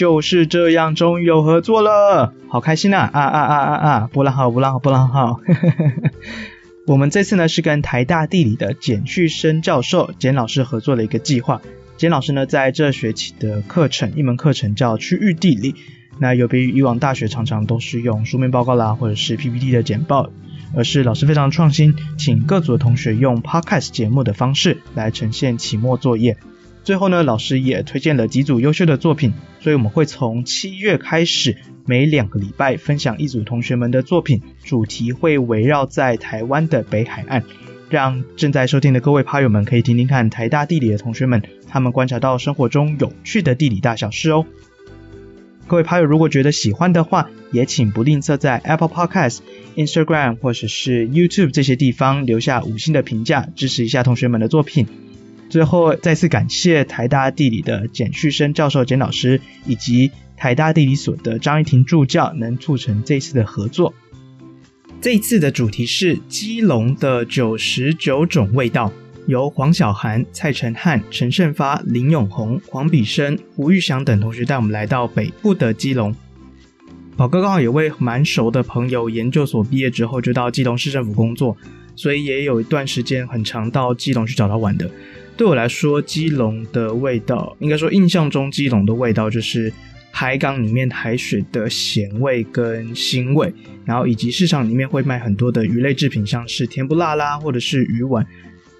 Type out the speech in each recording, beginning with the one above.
就是这样，终于有合作了，好开心啊！啊啊啊啊啊！波浪号，波浪号，波浪号。我们这次呢是跟台大地理的简旭升教授简老师合作的一个计划。简老师呢在这学期的课程，一门课程叫区域地理。那有别于以往大学常常都是用书面报告啦，或者是 PPT 的简报，而是老师非常创新，请各组的同学用 Podcast 节目的方式来呈现期末作业。最后呢，老师也推荐了几组优秀的作品，所以我们会从七月开始，每两个礼拜分享一组同学们的作品，主题会围绕在台湾的北海岸，让正在收听的各位趴友们可以听听看台大地理的同学们，他们观察到生活中有趣的地理大小事哦。各位趴友如果觉得喜欢的话，也请不吝啬在 Apple Podcast、Instagram 或者是 YouTube 这些地方留下五星的评价，支持一下同学们的作品。最后，再次感谢台大地理的简旭升教授简老师，以及台大地理所的张一婷助教，能促成这次的合作。这一次的主题是基隆的九十九种味道，由黄小涵、蔡承汉、陈胜发、林永宏、黄比生、胡玉祥等同学带我们来到北部的基隆。宝哥刚好有位蛮熟的朋友，研究所毕业之后就到基隆市政府工作，所以也有一段时间很常到基隆去找他玩的。对我来说，基隆的味道，应该说印象中基隆的味道就是海港里面海水的咸味跟腥味，然后以及市场里面会卖很多的鱼类制品，像是甜不辣啦，或者是鱼丸，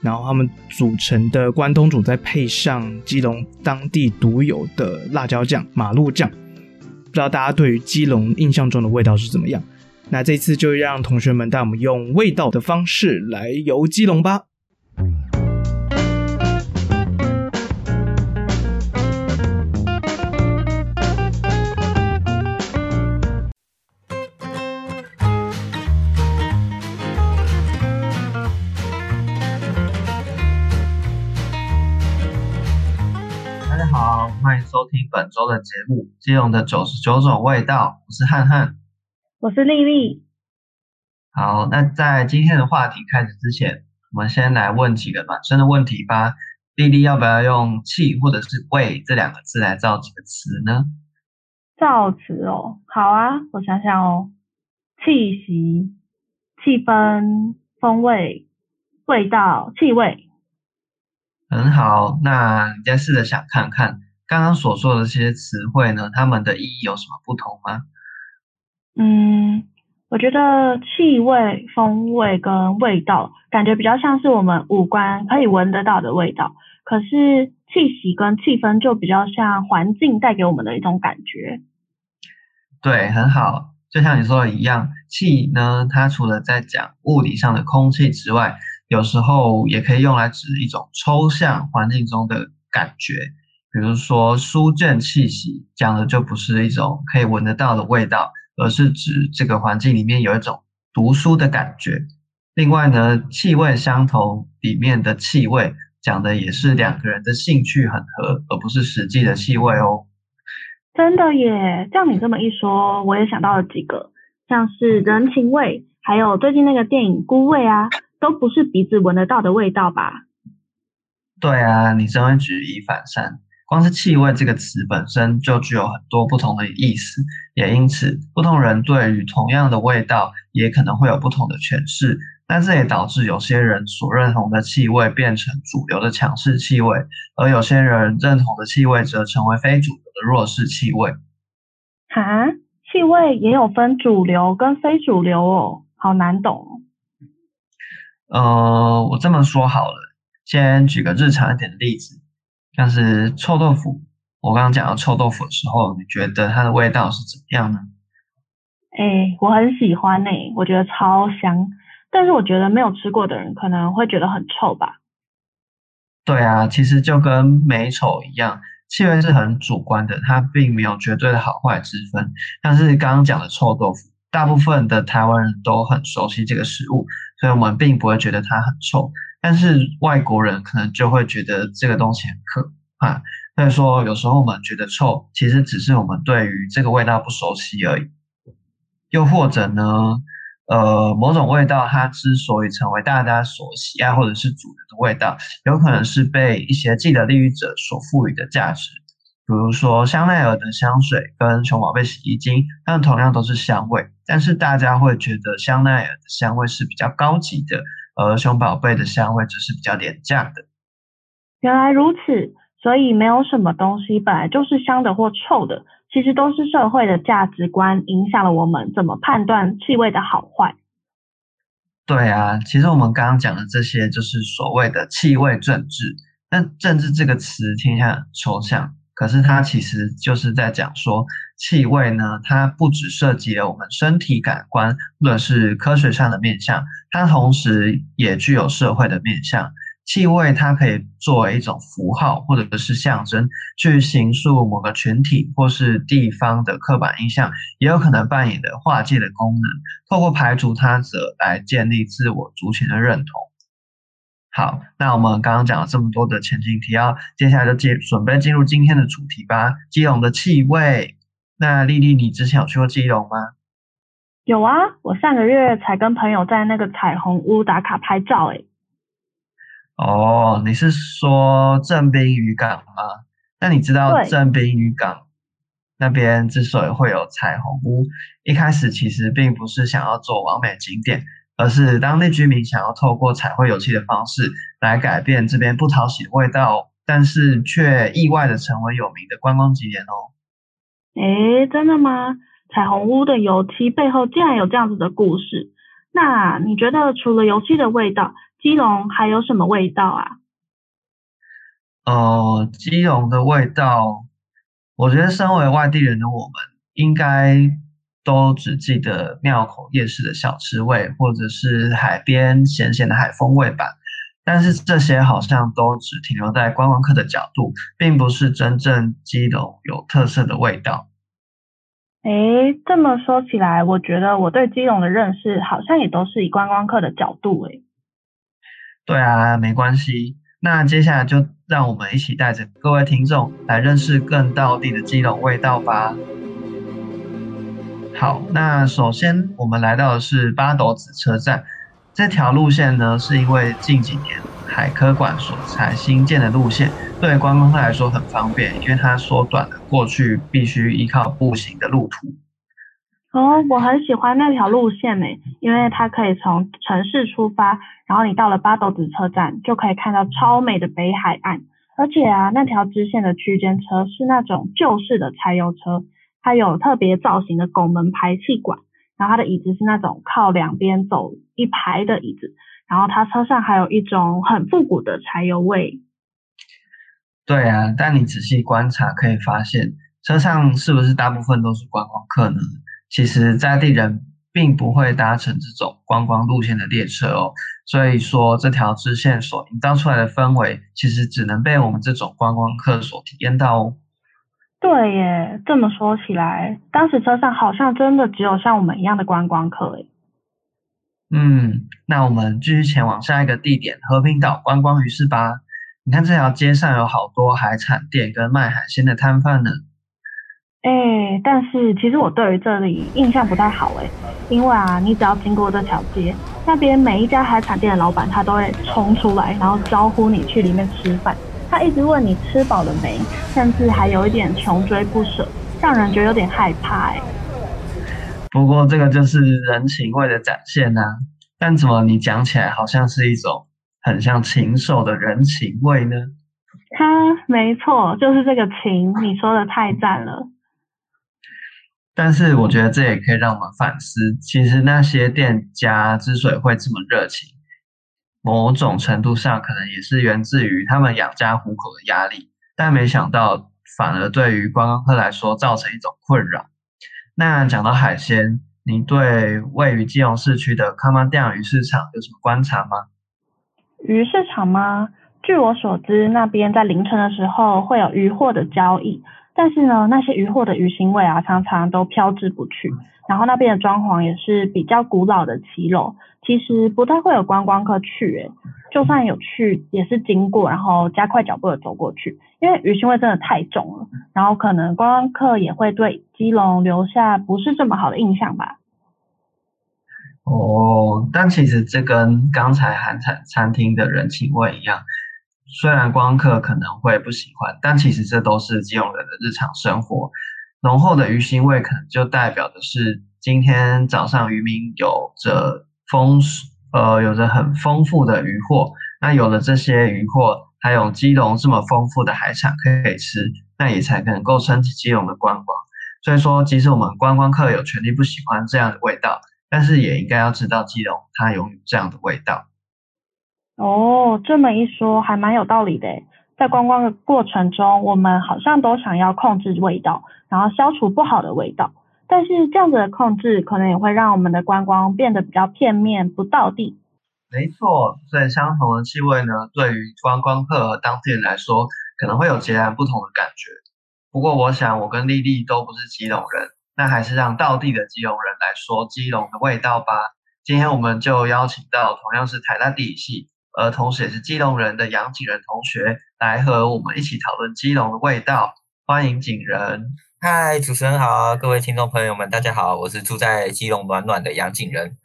然后他们组成的关东煮再配上基隆当地独有的辣椒酱马路酱，不知道大家对于基隆印象中的味道是怎么样？那这次就让同学们带我们用味道的方式来游基隆吧。收听本周的节目《基隆的九十九种味道》，我是汉汉，我是丽丽。好，那在今天的话题开始之前，我们先来问几个暖身的问题吧。丽丽要不要用“气”或者是“味”这两个字来造几个词呢？造词哦，好啊，我想想哦，气息、气氛、风味、味道、气味。很好，那你再试着想看看。刚刚所说的这些词汇呢，它们的意义有什么不同吗？嗯，我觉得气味、风味跟味道，感觉比较像是我们五官可以闻得到的味道。可是气息跟气氛就比较像环境带给我们的一种感觉。对，很好，就像你说的一样，气呢，它除了在讲物理上的空气之外，有时候也可以用来指一种抽象环境中的感觉。比如说书卷气息，讲的就不是一种可以闻得到的味道，而是指这个环境里面有一种读书的感觉。另外呢，气味相同里面的气味，讲的也是两个人的兴趣很合，而不是实际的气味哦。真的耶，像你这么一说，我也想到了几个，像是人情味，还有最近那个电影《孤味》啊，都不是鼻子闻得到的味道吧？对啊，你真会举一反三。光是气味这个词本身就具有很多不同的意思，也因此不同人对于同样的味道也可能会有不同的诠释。但这也导致有些人所认同的气味变成主流的强势气味，而有些人认同的气味则成为非主流的弱势气味。哈，气味也有分主流跟非主流哦，好难懂哦。呃，我这么说好了，先举个日常一点的例子。像是臭豆腐，我刚刚讲到臭豆腐的时候，你觉得它的味道是怎么样呢？哎、欸，我很喜欢呢、欸，我觉得超香。但是我觉得没有吃过的人可能会觉得很臭吧？对啊，其实就跟美丑一样，气味是很主观的，它并没有绝对的好坏之分。但是刚刚讲的臭豆腐，大部分的台湾人都很熟悉这个食物，所以我们并不会觉得它很臭。但是外国人可能就会觉得这个东西很可怕。所以说，有时候我们觉得臭，其实只是我们对于这个味道不熟悉而已。又或者呢，呃，某种味道它之所以成为大家所喜爱或者是主流的味道，有可能是被一些既得利益者所赋予的价值。比如说香奈儿的香水跟熊宝贝洗衣精，它们同样都是香味，但是大家会觉得香奈儿的香味是比较高级的，而熊宝贝的香味只是比较廉价的。原来如此，所以没有什么东西本来就是香的或臭的。其实都是社会的价值观影响了我们怎么判断气味的好坏。对啊，其实我们刚刚讲的这些就是所谓的气味政治。但政治这个词听起来很抽象，可是它其实就是在讲说，气味呢，它不只涉及了我们身体感官或者是科学上的面向，它同时也具有社会的面向。气味它可以作为一种符号或者是象征，去形塑某个群体或是地方的刻板印象，也有可能扮演的划界的功能，透过排除他者来建立自我族群的认同。好，那我们刚刚讲了这么多的前情提要，接下来就进准备进入今天的主题吧。基隆的气味，那丽丽，你之前有去过基隆吗？有啊，我上个月才跟朋友在那个彩虹屋打卡拍照，诶。哦，你是说正滨渔港吗？那你知道正滨渔港那边之所以会有彩虹屋，一开始其实并不是想要做完美景点，而是当地居民想要透过彩绘油漆的方式来改变这边不讨喜的味道，但是却意外的成为有名的观光景点哦。诶，真的吗？彩虹屋的油漆背后竟然有这样子的故事？那你觉得除了油漆的味道，基隆还有什么味道啊？呃，基隆的味道，我觉得身为外地人的我们，应该都只记得庙口夜市的小吃味，或者是海边咸咸的海风味吧。但是这些好像都只停留在观光客的角度，并不是真正基隆有特色的味道。诶，这么说起来，我觉得我对基隆的认识好像也都是以观光客的角度诶。对啊，没关系。那接下来就让我们一起带着各位听众来认识更到地的基隆味道吧。好，那首先我们来到的是八斗子车站。这条路线呢，是因为近几年海科馆所才新建的路线，对观光客来说很方便，因为它缩短了过去必须依靠步行的路途。哦，我很喜欢那条路线呢，因为它可以从城市出发，然后你到了八斗子车站，就可以看到超美的北海岸。而且啊，那条支线的区间车是那种旧式的柴油车，它有特别造型的拱门排气管，然后它的椅子是那种靠两边走一排的椅子，然后它车上还有一种很复古的柴油味。对啊，但你仔细观察可以发现，车上是不是大部分都是观光客呢？其实在地人并不会搭乘这种观光路线的列车哦，所以说这条支线所营造出来的氛围，其实只能被我们这种观光客所体验到哦。对耶，这么说起来，当时车上好像真的只有像我们一样的观光客耶。嗯，那我们继续前往下一个地点和平岛观光鱼市吧。你看这条街上有好多海产店跟卖海鲜的摊贩呢。哎、欸，但是其实我对于这里印象不太好哎，因为啊，你只要经过这条街，那边每一家海产店的老板他都会冲出来，然后招呼你去里面吃饭。他一直问你吃饱了没，甚至还有一点穷追不舍，让人觉得有点害怕哎。不过这个就是人情味的展现呐、啊，但怎么你讲起来好像是一种很像禽兽的人情味呢？哈，没错，就是这个情，你说的太赞了。但是我觉得这也可以让我们反思，其实那些店家之所以会这么热情，某种程度上可能也是源自于他们养家糊口的压力，但没想到反而对于观光客来说造成一种困扰。那讲到海鲜，你对位于基隆市区的康妈店鱼市场有什么观察吗？鱼市场吗？据我所知，那边在凌晨的时候会有渔货的交易，但是呢，那些渔获的鱼腥味啊，常常都飘至不去。然后那边的装潢也是比较古老的骑楼，其实不太会有观光客去，诶，就算有去，也是经过，然后加快脚步的走过去，因为鱼腥味真的太重了，然后可能观光客也会对基隆留下不是这么好的印象吧。哦，但其实这跟刚才韩餐餐厅的人情味一样。虽然观光客可能会不喜欢，但其实这都是基隆人的日常生活。浓厚的鱼腥味可能就代表的是今天早上渔民有着丰呃有着很丰富的渔获。那有了这些渔获，还有基隆这么丰富的海产可以吃，那也才能够撑起基隆的观光。所以说，即使我们观光客有权利不喜欢这样的味道，但是也应该要知道基隆它拥有这样的味道。哦，这么一说还蛮有道理的。在观光的过程中，我们好像都想要控制味道，然后消除不好的味道。但是这样子的控制，可能也会让我们的观光变得比较片面、不道地。没错，所以相同的气味呢，对于观光客和当地人来说，可能会有截然不同的感觉。不过，我想我跟丽丽都不是基隆人，那还是让道地的基隆人来说基隆的味道吧。今天我们就邀请到同样是台大地理系。而同时也是基隆人的杨景仁同学来和我们一起讨论基隆的味道，欢迎景仁。嗨，主持人好，各位听众朋友们，大家好，我是住在基隆暖暖的杨景仁。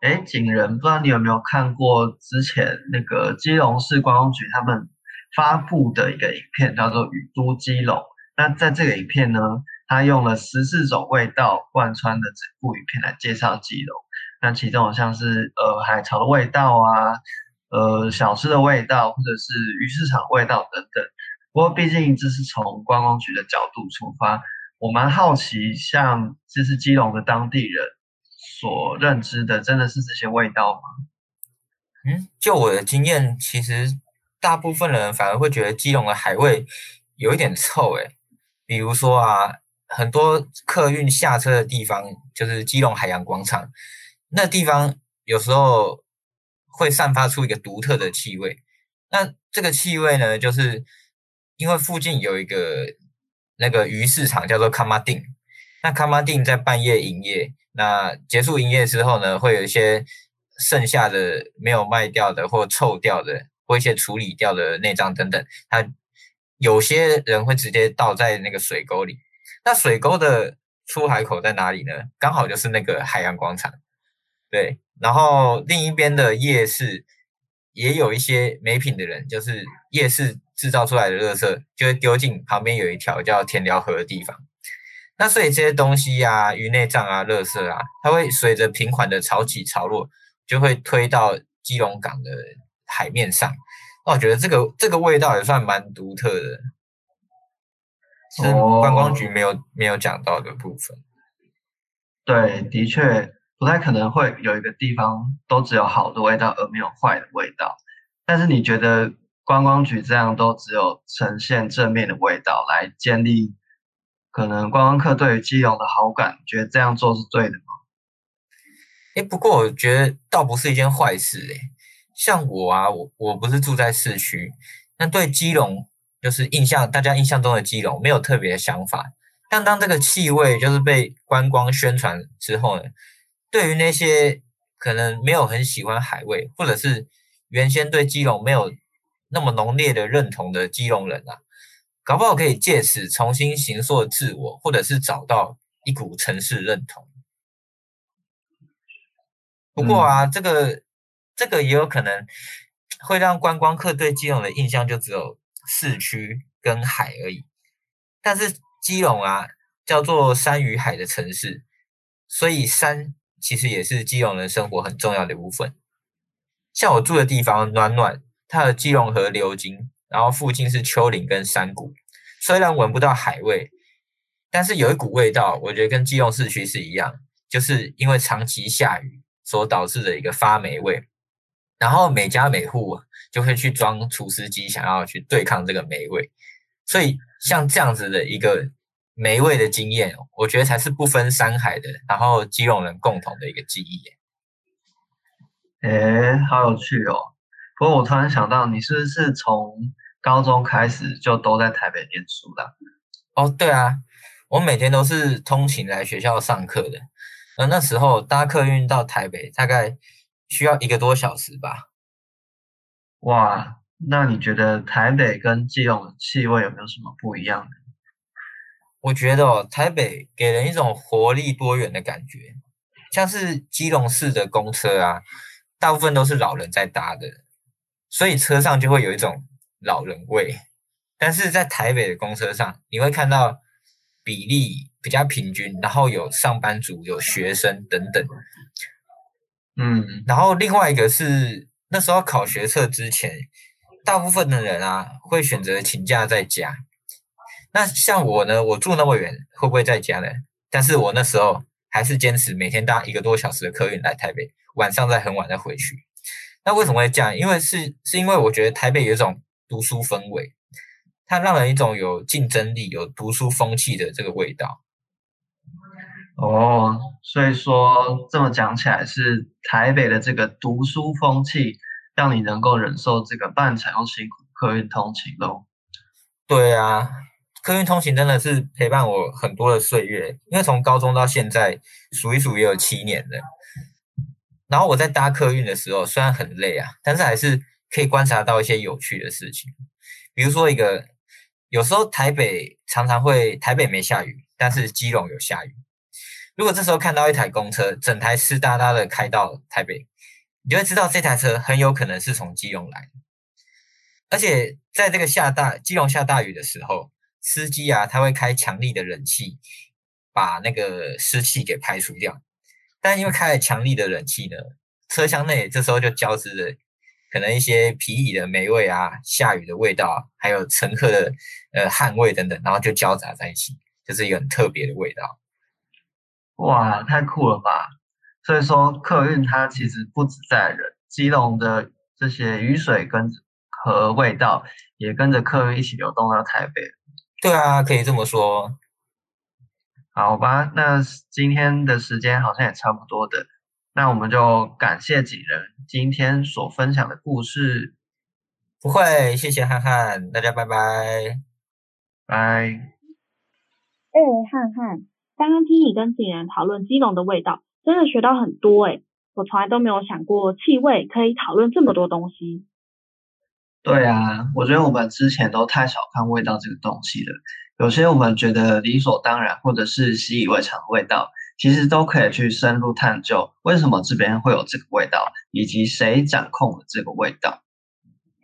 哎，景仁，不知道你有没有看过之前那个基隆市观光局他们发布的一个影片，叫做《雨都基隆》。那在这个影片呢，他用了十四种味道贯穿的整部影片来介绍基隆。那其中像是呃海潮的味道啊，呃小吃的味道，或者是鱼市场味道等等。不过毕竟这是从观光局的角度出发，我蛮好奇，像这是基隆的当地人所认知的，真的是这些味道吗？嗯，就我的经验，其实大部分人反而会觉得基隆的海味有一点臭诶。比如说啊，很多客运下车的地方就是基隆海洋广场。那地方有时候会散发出一个独特的气味，那这个气味呢，就是因为附近有一个那个鱼市场叫做卡马丁，那卡马丁在半夜营业，那结束营业之后呢，会有一些剩下的没有卖掉的或臭掉的或一些处理掉的内脏等等，它有些人会直接倒在那个水沟里，那水沟的出海口在哪里呢？刚好就是那个海洋广场。对，然后另一边的夜市也有一些没品的人，就是夜市制造出来的垃圾，就会丢进旁边有一条叫田寮河的地方。那所以这些东西呀、啊，鱼内脏啊、垃圾啊，它会随着平缓的潮起潮落，就会推到基隆港的海面上。那我觉得这个这个味道也算蛮独特的，是观光局没有、哦、没有讲到的部分。对，的确。不太可能会有一个地方都只有好的味道而没有坏的味道，但是你觉得观光局这样都只有呈现正面的味道来建立可能观光客对于基隆的好感，觉得这样做是对的吗？哎，不过我觉得倒不是一件坏事诶。像我啊，我我不是住在市区，那对基隆就是印象，大家印象中的基隆没有特别的想法，但当这个气味就是被观光宣传之后呢，对于那些可能没有很喜欢海味，或者是原先对基隆没有那么浓烈的认同的基隆人啊，搞不好可以借此重新形塑自我，或者是找到一股城市认同。不过啊，这个这个也有可能会让观光客对基隆的印象就只有市区跟海而已。但是基隆啊，叫做山与海的城市，所以山。其实也是基隆人生活很重要的一部分。像我住的地方暖暖，它的基隆河流经，然后附近是丘陵跟山谷。虽然闻不到海味，但是有一股味道，我觉得跟基隆市区是一样，就是因为长期下雨所导致的一个发霉味。然后每家每户就会去装除湿机，想要去对抗这个霉味。所以像这样子的一个。美味的经验，我觉得才是不分山海的，然后基隆人共同的一个记忆。诶，好有趣哦！不过我突然想到，你是不是从高中开始就都在台北念书的？哦，对啊，我每天都是通勤来学校上课的。而那时候搭客运到台北，大概需要一个多小时吧。哇，那你觉得台北跟基隆的气味有没有什么不一样呢？我觉得哦，台北给人一种活力多元的感觉，像是基隆市的公车啊，大部分都是老人在搭的，所以车上就会有一种老人味。但是在台北的公车上，你会看到比例比较平均，然后有上班族、有学生等等。嗯，然后另外一个是那时候考学测之前，大部分的人啊会选择请假在家。那像我呢，我住那么远，会不会在家呢？但是我那时候还是坚持每天搭一个多小时的客运来台北，晚上再很晚再回去。那为什么会这样？因为是是因为我觉得台北有一种读书氛围，它让人一种有竞争力、有读书风气的这个味道。哦，所以说这么讲起来，是台北的这个读书风气，让你能够忍受这个半长又辛苦客运通勤喽？对啊。客运通勤真的是陪伴我很多的岁月，因为从高中到现在数一数也有七年了。然后我在搭客运的时候，虽然很累啊，但是还是可以观察到一些有趣的事情。比如说一个，有时候台北常常会台北没下雨，但是基隆有下雨。如果这时候看到一台公车，整台湿哒哒的开到台北，你就会知道这台车很有可能是从基隆来。而且在这个下大基隆下大雨的时候，司机啊，他会开强力的冷气，把那个湿气给排除掉。但因为开了强力的冷气呢，车厢内这时候就交织着可能一些皮椅的霉味啊、下雨的味道，还有乘客的呃汗味等等，然后就交杂在一起，就是一个很特别的味道。哇，太酷了吧！所以说客运它其实不止载人，基隆的这些雨水跟和味道也跟着客运一起流动到台北。对啊，可以这么说。好吧，那今天的时间好像也差不多的，那我们就感谢景仁今天所分享的故事。不会，谢谢汉汉，大家拜拜。拜。哎，汉汉，刚刚听你跟景仁讨论基隆的味道，真的学到很多哎，我从来都没有想过气味可以讨论这么多东西。对啊，我觉得我们之前都太小看味道这个东西了。有些我们觉得理所当然或者是习以为常的味道，其实都可以去深入探究为什么这边会有这个味道，以及谁掌控了这个味道。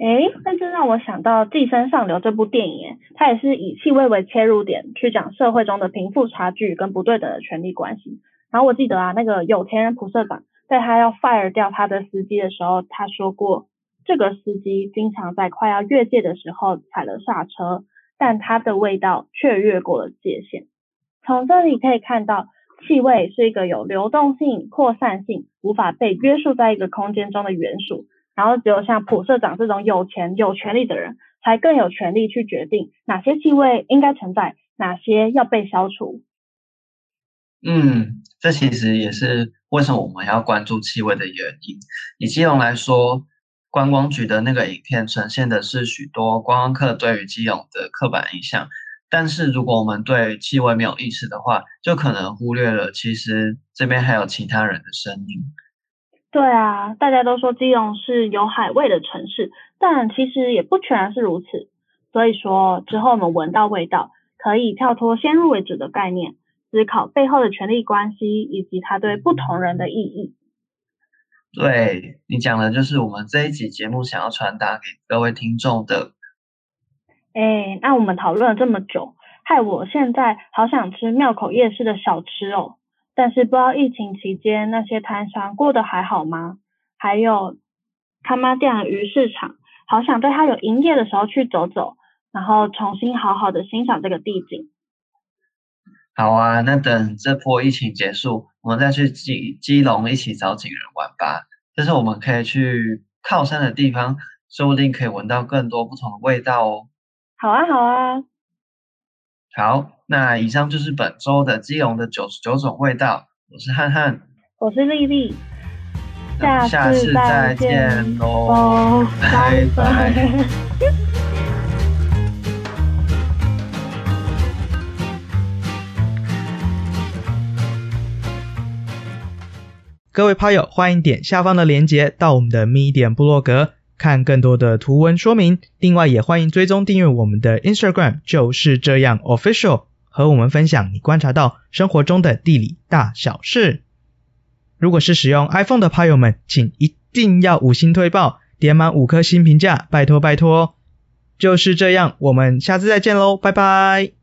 诶，那就让我想到《寄生上流》这部电影，它也是以气味为切入点，去讲社会中的贫富差距跟不对等的权力关系。然后我记得啊，那个有钱人普社长在他要 fire 掉他的司机的时候，他说过。这个司机经常在快要越界的时候踩了刹车，但它的味道却越过了界限。从这里可以看到，气味是一个有流动性、扩散性、无法被约束在一个空间中的元素。然后只有像普社长这种有钱有权力的人，才更有权力去决定哪些气味应该存在，哪些要被消除。嗯，这其实也是为什么我们要关注气味的原因。以基隆来说。观光局的那个影片呈现的是许多观光客对于基隆的刻板印象，但是如果我们对气味没有意识的话，就可能忽略了其实这边还有其他人的声音。对啊，大家都说基隆是有海味的城市，但其实也不全然是如此。所以说之后我们闻到味道，可以跳脱先入为主的概念，思考背后的权力关系以及它对不同人的意义。对，你讲的就是我们这一集节目想要传达给各位听众的。哎，那我们讨论了这么久，害我现在好想吃庙口夜市的小吃哦。但是不知道疫情期间那些摊商过得还好吗？还有他妈店鱼市场，好想在它有营业的时候去走走，然后重新好好的欣赏这个地景。好啊，那等这波疫情结束，我们再去基基隆一起找景人玩吧。就是我们可以去靠山的地方，说不定可以闻到更多不同的味道哦。好啊，好啊。好，那以上就是本周的基隆的九十九种味道。我是汉汉，我是丽丽。下次再见喽，拜拜。各位拍友，欢迎点下方的链接到我们的 Medium 部落格，看更多的图文说明。另外，也欢迎追踪订阅我们的 Instagram，就是这样 Official，和我们分享你观察到生活中的地理大小事。如果是使用 iPhone 的趴友们，请一定要五星推爆，点满五颗星评价，拜托拜托。就是这样，我们下次再见喽，拜拜。